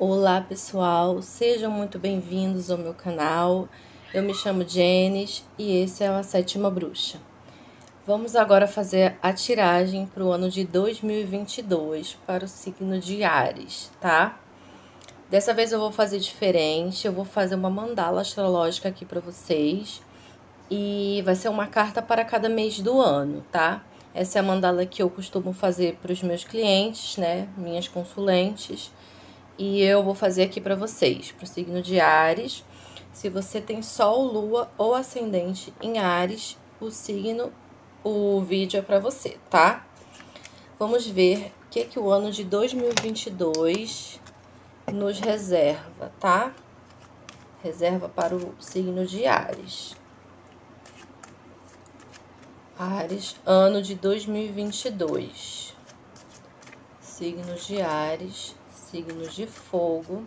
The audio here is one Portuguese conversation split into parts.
Olá pessoal, sejam muito bem-vindos ao meu canal. Eu me chamo Jenis e esse é a Sétima Bruxa. Vamos agora fazer a tiragem para o ano de 2022 para o signo de Ares, tá? Dessa vez eu vou fazer diferente, eu vou fazer uma mandala astrológica aqui para vocês e vai ser uma carta para cada mês do ano, tá? Essa é a mandala que eu costumo fazer para os meus clientes, né? Minhas consulentes e eu vou fazer aqui para vocês, para o signo de Ares. Se você tem Sol, Lua ou Ascendente em Ares, o signo, o vídeo é para você, tá? Vamos ver o que, que o ano de 2022 nos reserva, tá? Reserva para o signo de Ares. Ares, ano de 2022. Signos de Ares, signos de fogo,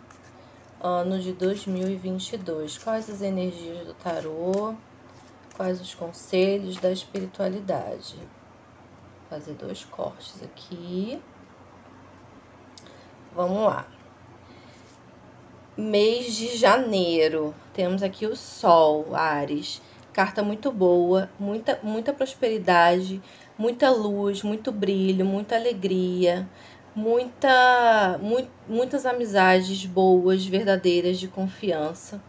ano de 2022. Quais as energias do tarô? Quais os conselhos da espiritualidade? Vou fazer dois cortes aqui. Vamos lá. Mês de janeiro, temos aqui o Sol, Ares. Carta muito boa, muita, muita prosperidade, muita luz, muito brilho, muita alegria, muita, mu muitas amizades boas, verdadeiras, de confiança.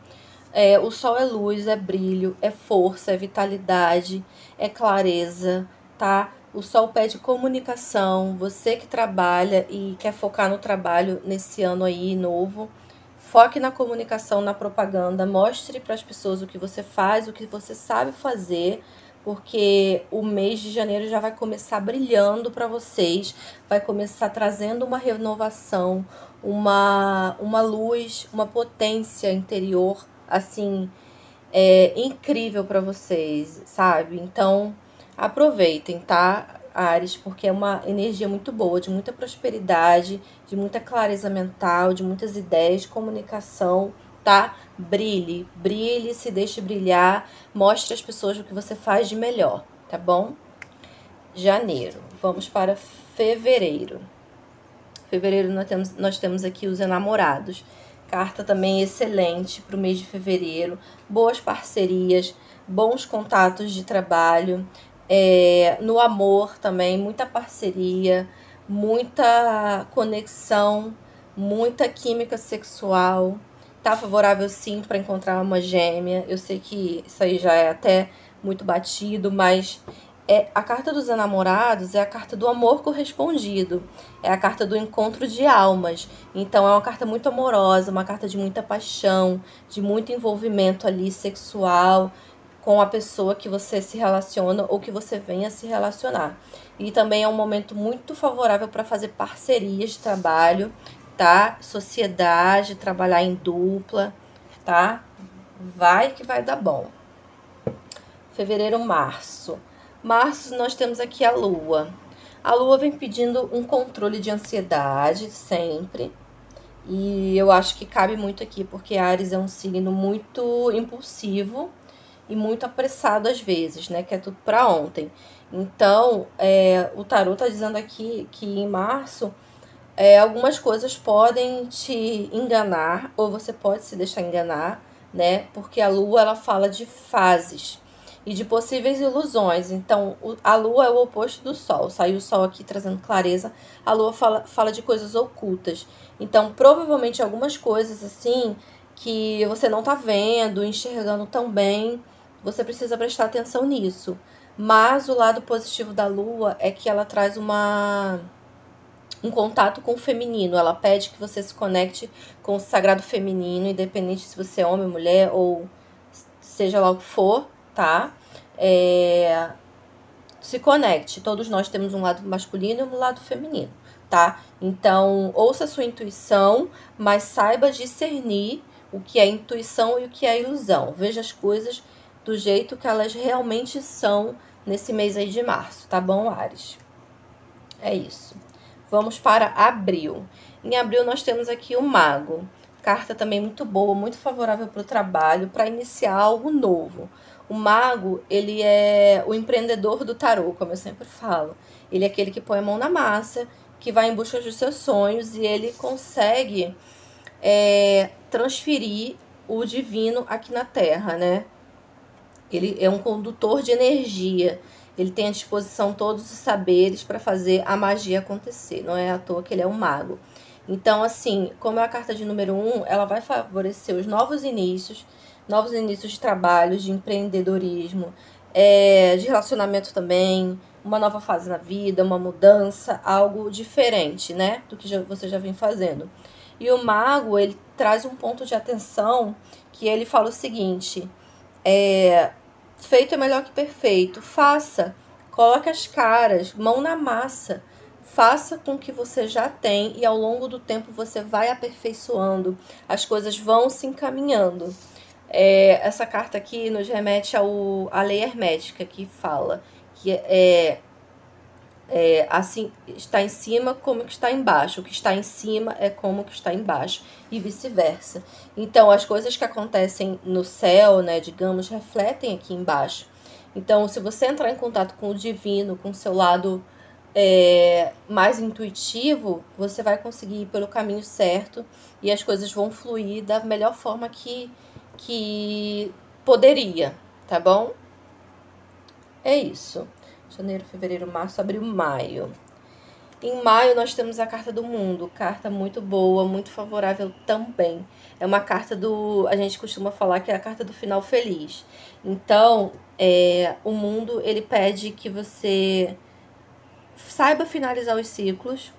É, o sol é luz, é brilho, é força, é vitalidade, é clareza, tá? O sol pede comunicação. Você que trabalha e quer focar no trabalho nesse ano aí novo, foque na comunicação, na propaganda, mostre para as pessoas o que você faz, o que você sabe fazer porque o mês de janeiro já vai começar brilhando para vocês, vai começar trazendo uma renovação, uma, uma luz, uma potência interior, assim, é, incrível para vocês, sabe? Então, aproveitem, tá, Ares, porque é uma energia muito boa, de muita prosperidade, de muita clareza mental, de muitas ideias, de comunicação tá? Brilhe, brilhe, se deixe brilhar, mostre às pessoas o que você faz de melhor, tá bom? Janeiro, vamos para fevereiro. Fevereiro nós temos, nós temos aqui os enamorados. Carta também excelente para o mês de fevereiro. Boas parcerias, bons contatos de trabalho. É, no amor também, muita parceria, muita conexão, muita química sexual tá favorável sim para encontrar uma gêmea. Eu sei que isso aí já é até muito batido, mas é a carta dos enamorados é a carta do amor correspondido, é a carta do encontro de almas. Então é uma carta muito amorosa, uma carta de muita paixão, de muito envolvimento ali sexual com a pessoa que você se relaciona ou que você venha se relacionar. E também é um momento muito favorável para fazer parcerias de trabalho tá? Sociedade, trabalhar em dupla, tá? Vai que vai dar bom. Fevereiro, março. Março nós temos aqui a lua. A lua vem pedindo um controle de ansiedade sempre. E eu acho que cabe muito aqui, porque Ares é um signo muito impulsivo e muito apressado às vezes, né? Que é tudo para ontem. Então, é, o tarot tá dizendo aqui que em março é, algumas coisas podem te enganar ou você pode se deixar enganar, né? Porque a lua ela fala de fases e de possíveis ilusões. Então, a lua é o oposto do sol. Saiu o sol aqui trazendo clareza. A lua fala, fala de coisas ocultas. Então, provavelmente algumas coisas assim que você não tá vendo, enxergando tão bem, você precisa prestar atenção nisso. Mas o lado positivo da lua é que ela traz uma um contato com o feminino. Ela pede que você se conecte com o sagrado feminino, independente se você é homem, mulher ou seja lá o que for, tá? É... Se conecte. Todos nós temos um lado masculino e um lado feminino, tá? Então, ouça a sua intuição, mas saiba discernir o que é intuição e o que é ilusão. Veja as coisas do jeito que elas realmente são nesse mês aí de março, tá bom, Ares? É isso. Vamos para abril. Em abril nós temos aqui o mago. Carta também muito boa, muito favorável para o trabalho, para iniciar algo novo. O mago, ele é o empreendedor do tarô, como eu sempre falo. Ele é aquele que põe a mão na massa, que vai em busca dos seus sonhos e ele consegue é, transferir o divino aqui na Terra, né? Ele é um condutor de energia. Ele tem à disposição todos os saberes para fazer a magia acontecer. Não é à toa que ele é um mago. Então, assim, como é a carta de número um, ela vai favorecer os novos inícios, novos inícios de trabalho, de empreendedorismo, é, de relacionamento também, uma nova fase na vida, uma mudança, algo diferente, né, do que já, você já vem fazendo. E o mago, ele traz um ponto de atenção que ele fala o seguinte: é, feito é melhor que perfeito. Faça, coloque as caras, mão na massa. Faça com que você já tem e ao longo do tempo você vai aperfeiçoando, as coisas vão se encaminhando. É, essa carta aqui nos remete ao, à lei hermética que fala que é, é, assim está em cima como que está embaixo. O que está em cima é como que está embaixo e vice-versa. Então, as coisas que acontecem no céu, né, digamos, refletem aqui embaixo. Então, se você entrar em contato com o divino, com o seu lado é, mais intuitivo, você vai conseguir ir pelo caminho certo e as coisas vão fluir da melhor forma que, que poderia, tá bom? É isso. Janeiro, fevereiro, março, abril, maio. Em maio nós temos a carta do mundo, carta muito boa, muito favorável também. É uma carta do, a gente costuma falar que é a carta do final feliz. Então, é, o mundo ele pede que você saiba finalizar os ciclos,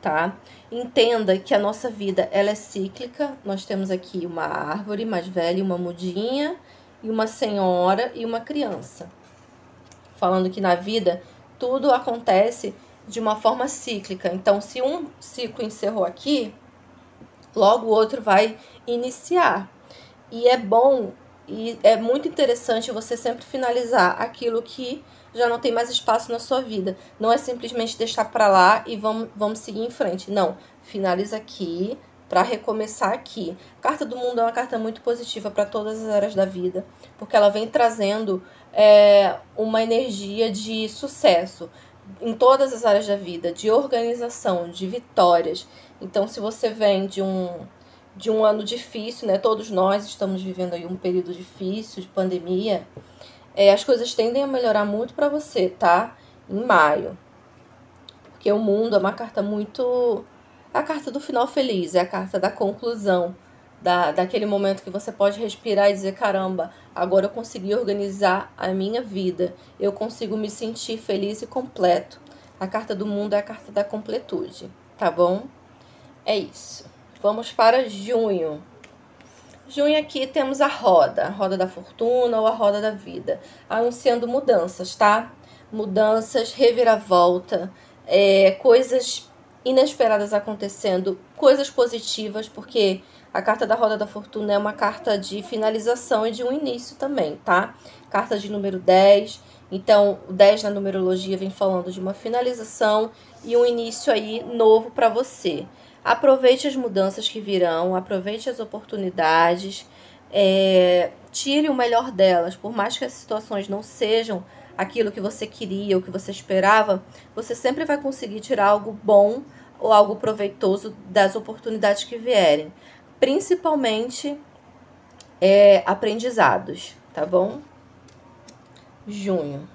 tá? Entenda que a nossa vida ela é cíclica. Nós temos aqui uma árvore mais velha, uma mudinha, e uma senhora e uma criança falando que na vida tudo acontece de uma forma cíclica. Então, se um ciclo encerrou aqui, logo o outro vai iniciar. E é bom e é muito interessante você sempre finalizar aquilo que já não tem mais espaço na sua vida. Não é simplesmente deixar para lá e vamos, vamos seguir em frente. Não, finaliza aqui para recomeçar aqui. A carta do mundo é uma carta muito positiva para todas as áreas da vida, porque ela vem trazendo é, uma energia de sucesso em todas as áreas da vida, de organização, de vitórias. Então, se você vem de um de um ano difícil, né? Todos nós estamos vivendo aí um período difícil de pandemia. É, as coisas tendem a melhorar muito para você, tá? Em maio. Porque o mundo é uma carta muito. A carta do final feliz, é a carta da conclusão da, daquele momento que você pode respirar e dizer: caramba, agora eu consegui organizar a minha vida, eu consigo me sentir feliz e completo. A carta do mundo é a carta da completude, tá bom? É isso. Vamos para junho. Junho aqui temos a roda, a roda da fortuna ou a roda da vida, anunciando mudanças, tá? Mudanças, reviravolta, é, coisas inesperadas acontecendo, coisas positivas, porque a carta da Roda da Fortuna é uma carta de finalização e de um início também, tá? Carta de número 10. Então, o 10 na numerologia vem falando de uma finalização e um início aí novo para você. Aproveite as mudanças que virão, aproveite as oportunidades, é, tire o melhor delas, por mais que as situações não sejam aquilo que você queria ou que você esperava, você sempre vai conseguir tirar algo bom ou algo proveitoso das oportunidades que vierem principalmente é, aprendizados, tá bom? Junho.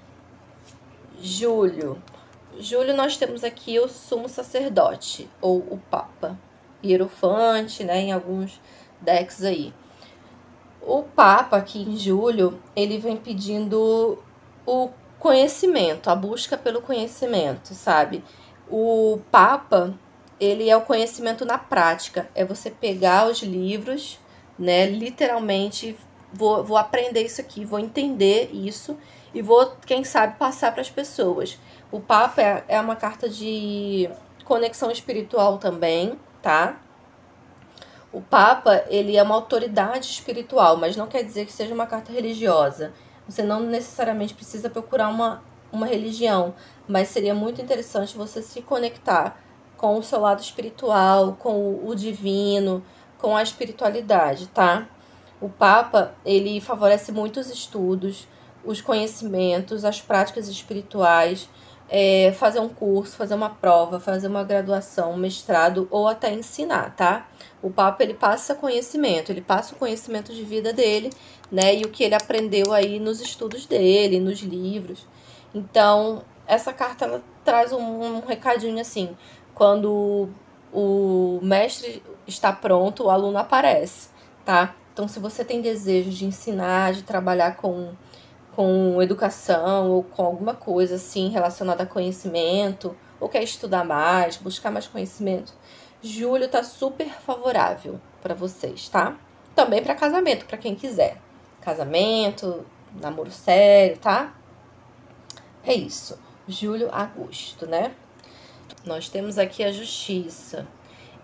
Julho. Julho nós temos aqui o sumo sacerdote, ou o papa. Hierofante, né, em alguns decks aí. O papa aqui em julho, ele vem pedindo o conhecimento, a busca pelo conhecimento, sabe? O papa, ele é o conhecimento na prática. É você pegar os livros, né? Literalmente, vou, vou aprender isso aqui, vou entender isso e vou, quem sabe, passar para as pessoas. O Papa é, é uma carta de conexão espiritual também, tá? O Papa, ele é uma autoridade espiritual, mas não quer dizer que seja uma carta religiosa. Você não necessariamente precisa procurar uma, uma religião, mas seria muito interessante você se conectar com o seu lado espiritual, com o divino, com a espiritualidade, tá? O Papa, ele favorece muitos estudos, os conhecimentos, as práticas espirituais, é, fazer um curso, fazer uma prova, fazer uma graduação, um mestrado ou até ensinar, tá? O Papa ele passa conhecimento, ele passa o conhecimento de vida dele, né? E o que ele aprendeu aí nos estudos dele, nos livros. Então, essa carta ela traz um, um recadinho assim: quando o mestre está pronto, o aluno aparece, tá? Então, se você tem desejo de ensinar, de trabalhar com com educação ou com alguma coisa assim relacionada a conhecimento, ou quer estudar mais, buscar mais conhecimento, julho tá super favorável para vocês, tá? Também para casamento, para quem quiser. Casamento, namoro sério, tá? É isso. Julho, agosto, né? Nós temos aqui a justiça.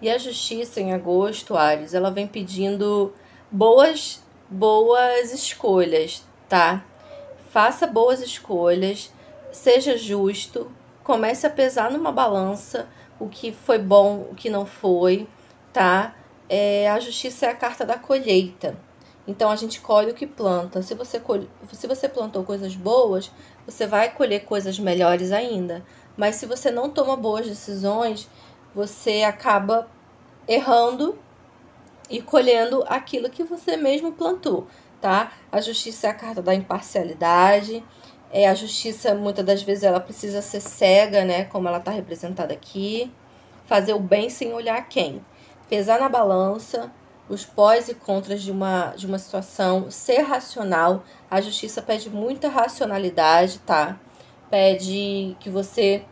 E a justiça em agosto, Ares, ela vem pedindo boas boas escolhas, tá? Faça boas escolhas, seja justo, comece a pesar numa balança o que foi bom, o que não foi, tá? É, a justiça é a carta da colheita. Então a gente colhe o que planta. Se você, colhe, se você plantou coisas boas, você vai colher coisas melhores ainda. Mas se você não toma boas decisões, você acaba errando e colhendo aquilo que você mesmo plantou tá? A justiça é a carta da imparcialidade. É, a justiça, muitas das vezes, ela precisa ser cega, né? Como ela está representada aqui. Fazer o bem sem olhar quem. Pesar na balança os pós e contras de uma, de uma situação, ser racional. A justiça pede muita racionalidade, tá? Pede que você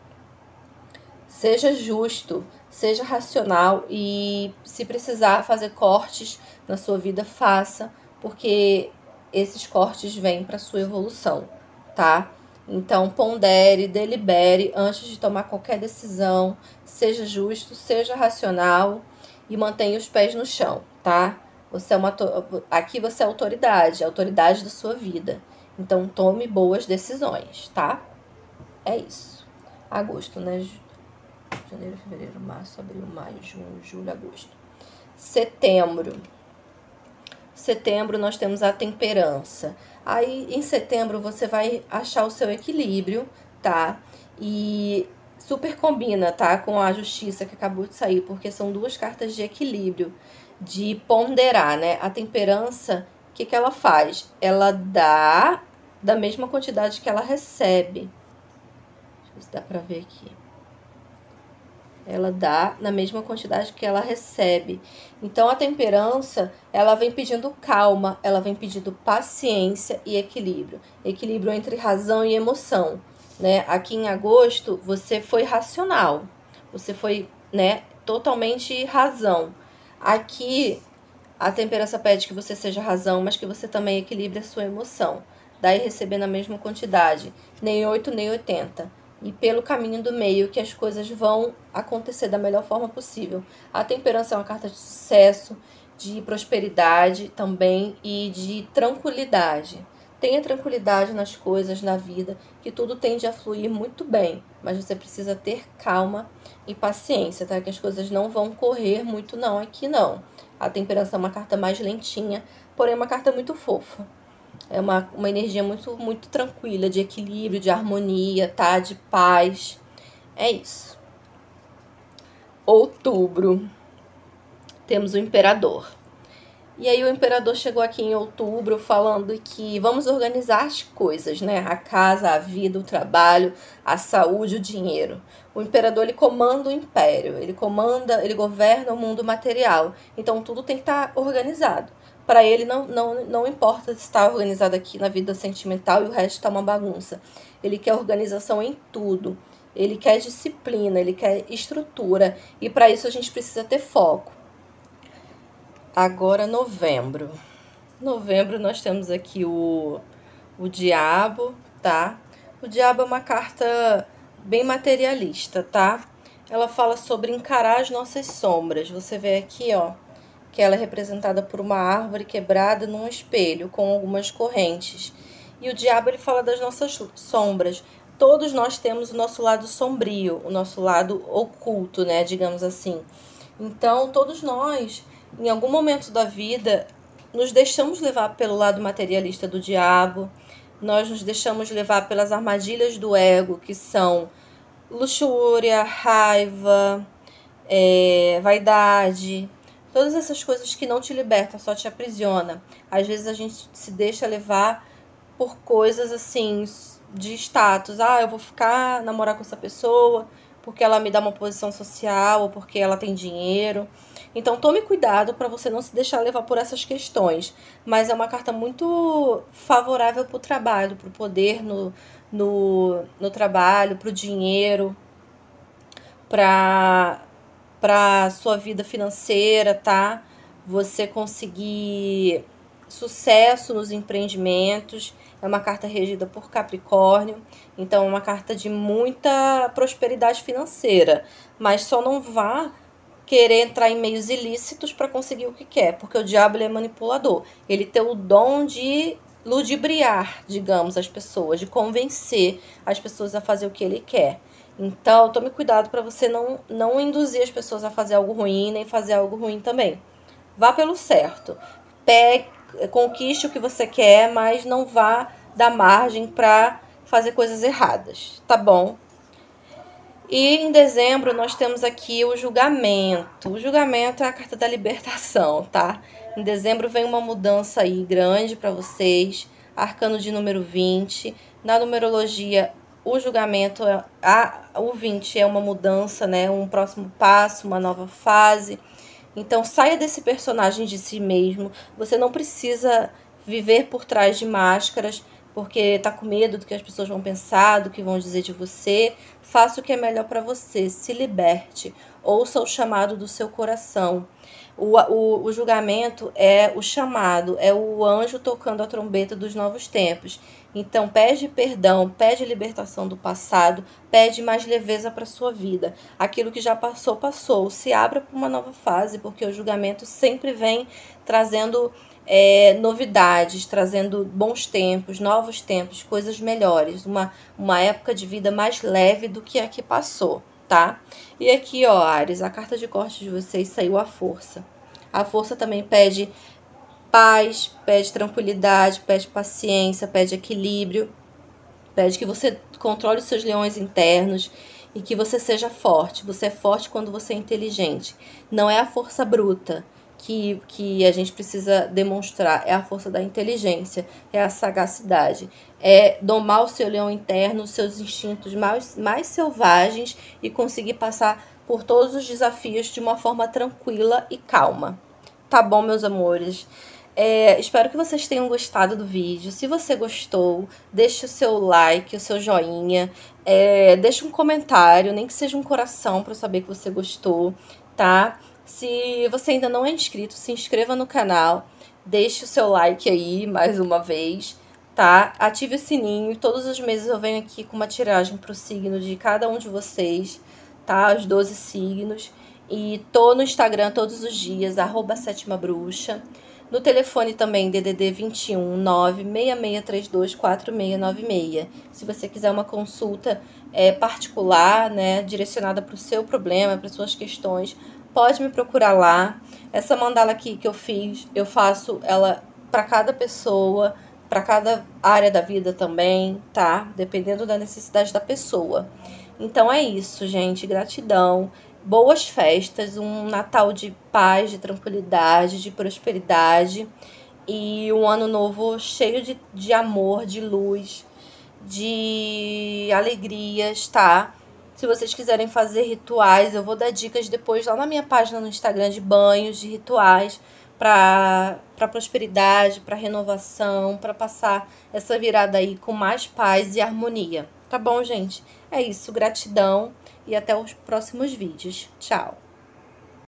seja justo, seja racional e se precisar fazer cortes na sua vida, faça, porque esses cortes vêm para sua evolução, tá? Então, pondere, delibere antes de tomar qualquer decisão, seja justo, seja racional e mantenha os pés no chão, tá? Você é uma aqui você é autoridade, autoridade da sua vida. Então, tome boas decisões, tá? É isso. Agosto, né? Janeiro, fevereiro, março, abril, maio, junho, julho, agosto. Setembro setembro nós temos a temperança. Aí em setembro você vai achar o seu equilíbrio, tá? E super combina, tá? Com a justiça que acabou de sair, porque são duas cartas de equilíbrio, de ponderar, né? A temperança, o que, que ela faz? Ela dá da mesma quantidade que ela recebe. Deixa eu ver se dá pra ver aqui ela dá na mesma quantidade que ela recebe. Então a temperança, ela vem pedindo calma, ela vem pedindo paciência e equilíbrio, equilíbrio entre razão e emoção, né? Aqui em agosto você foi racional. Você foi, né, totalmente razão. Aqui a temperança pede que você seja razão, mas que você também equilibre a sua emoção. Daí receber na mesma quantidade, nem 8 nem 80 e pelo caminho do meio que as coisas vão acontecer da melhor forma possível. A temperança é uma carta de sucesso, de prosperidade também e de tranquilidade. Tenha tranquilidade nas coisas, na vida, que tudo tende a fluir muito bem, mas você precisa ter calma e paciência, tá? Que as coisas não vão correr muito, não, aqui não. A temperança é uma carta mais lentinha, porém é uma carta muito fofa. É uma, uma energia muito, muito tranquila, de equilíbrio, de harmonia, tá? De paz. É isso. Outubro. Temos o imperador. E aí o imperador chegou aqui em outubro falando que vamos organizar as coisas, né? A casa, a vida, o trabalho, a saúde, o dinheiro. O imperador ele comanda o império, ele comanda, ele governa o mundo material. Então tudo tem que estar tá organizado para ele não, não, não importa se está organizado aqui na vida sentimental e o resto está uma bagunça. Ele quer organização em tudo. Ele quer disciplina, ele quer estrutura. E para isso a gente precisa ter foco. Agora, novembro. Novembro nós temos aqui o, o diabo, tá? O diabo é uma carta bem materialista, tá? Ela fala sobre encarar as nossas sombras. Você vê aqui, ó que ela é representada por uma árvore quebrada num espelho com algumas correntes. E o diabo ele fala das nossas sombras. Todos nós temos o nosso lado sombrio, o nosso lado oculto, né, digamos assim. Então, todos nós, em algum momento da vida, nos deixamos levar pelo lado materialista do diabo. Nós nos deixamos levar pelas armadilhas do ego, que são luxúria, raiva, é, vaidade, todas essas coisas que não te libertam, só te aprisiona. Às vezes a gente se deixa levar por coisas assim de status. Ah, eu vou ficar namorar com essa pessoa porque ela me dá uma posição social ou porque ela tem dinheiro. Então tome cuidado para você não se deixar levar por essas questões. Mas é uma carta muito favorável para o trabalho, para o poder no, no, no trabalho, para o dinheiro, para para sua vida financeira, tá? Você conseguir sucesso nos empreendimentos. É uma carta regida por Capricórnio, então é uma carta de muita prosperidade financeira, mas só não vá querer entrar em meios ilícitos para conseguir o que quer, porque o diabo é manipulador. Ele tem o dom de ludibriar, digamos, as pessoas, de convencer as pessoas a fazer o que ele quer. Então, tome cuidado para você não, não induzir as pessoas a fazer algo ruim, nem fazer algo ruim também. Vá pelo certo. Pegue, conquiste o que você quer, mas não vá dar margem para fazer coisas erradas, tá bom? E em dezembro nós temos aqui o julgamento. O julgamento é a carta da libertação, tá? Em dezembro vem uma mudança aí grande para vocês. Arcano de número 20. Na numerologia, o julgamento, é, a, o 20 é uma mudança, né? Um próximo passo, uma nova fase. Então saia desse personagem de si mesmo. Você não precisa viver por trás de máscaras porque tá com medo do que as pessoas vão pensar, do que vão dizer de você. Faça o que é melhor para você, se liberte, ouça o chamado do seu coração. O, o, o julgamento é o chamado, é o anjo tocando a trombeta dos novos tempos. Então, pede perdão, pede libertação do passado, pede mais leveza para sua vida. Aquilo que já passou, passou. Se abra para uma nova fase, porque o julgamento sempre vem trazendo é, novidades, trazendo bons tempos, novos tempos, coisas melhores, uma, uma época de vida mais leve do que a que passou, tá? E aqui, ó, Ares, a carta de corte de vocês saiu a força. A força também pede paz, pede tranquilidade, pede paciência, pede equilíbrio, pede que você controle os seus leões internos e que você seja forte. Você é forte quando você é inteligente. Não é a força bruta que, que a gente precisa demonstrar, é a força da inteligência, é a sagacidade, é domar o seu leão interno, seus instintos mais, mais selvagens e conseguir passar por todos os desafios de uma forma tranquila e calma. Tá bom, meus amores? É, espero que vocês tenham gostado do vídeo. Se você gostou, deixe o seu like, o seu joinha, é, deixe um comentário, nem que seja um coração para saber que você gostou, tá? Se você ainda não é inscrito, se inscreva no canal, deixe o seu like aí mais uma vez, tá? Ative o sininho. Todos os meses eu venho aqui com uma tiragem pro signo de cada um de vocês, tá? Os 12 signos. E tô no Instagram todos os dias, arroba sétima bruxa. No telefone também, DDD 21 96632 4696. Se você quiser uma consulta é, particular, né, direcionada para o seu problema, para suas questões, pode me procurar lá. Essa mandala aqui que eu fiz, eu faço ela para cada pessoa, para cada área da vida também, tá? Dependendo da necessidade da pessoa. Então é isso, gente. Gratidão. Boas festas, um Natal de paz, de tranquilidade, de prosperidade e um ano novo cheio de, de amor, de luz, de alegrias, tá? Se vocês quiserem fazer rituais, eu vou dar dicas depois lá na minha página no Instagram de banhos, de rituais para prosperidade, para renovação, para passar essa virada aí com mais paz e harmonia. Tá bom, gente? É isso, gratidão e até os próximos vídeos. Tchau!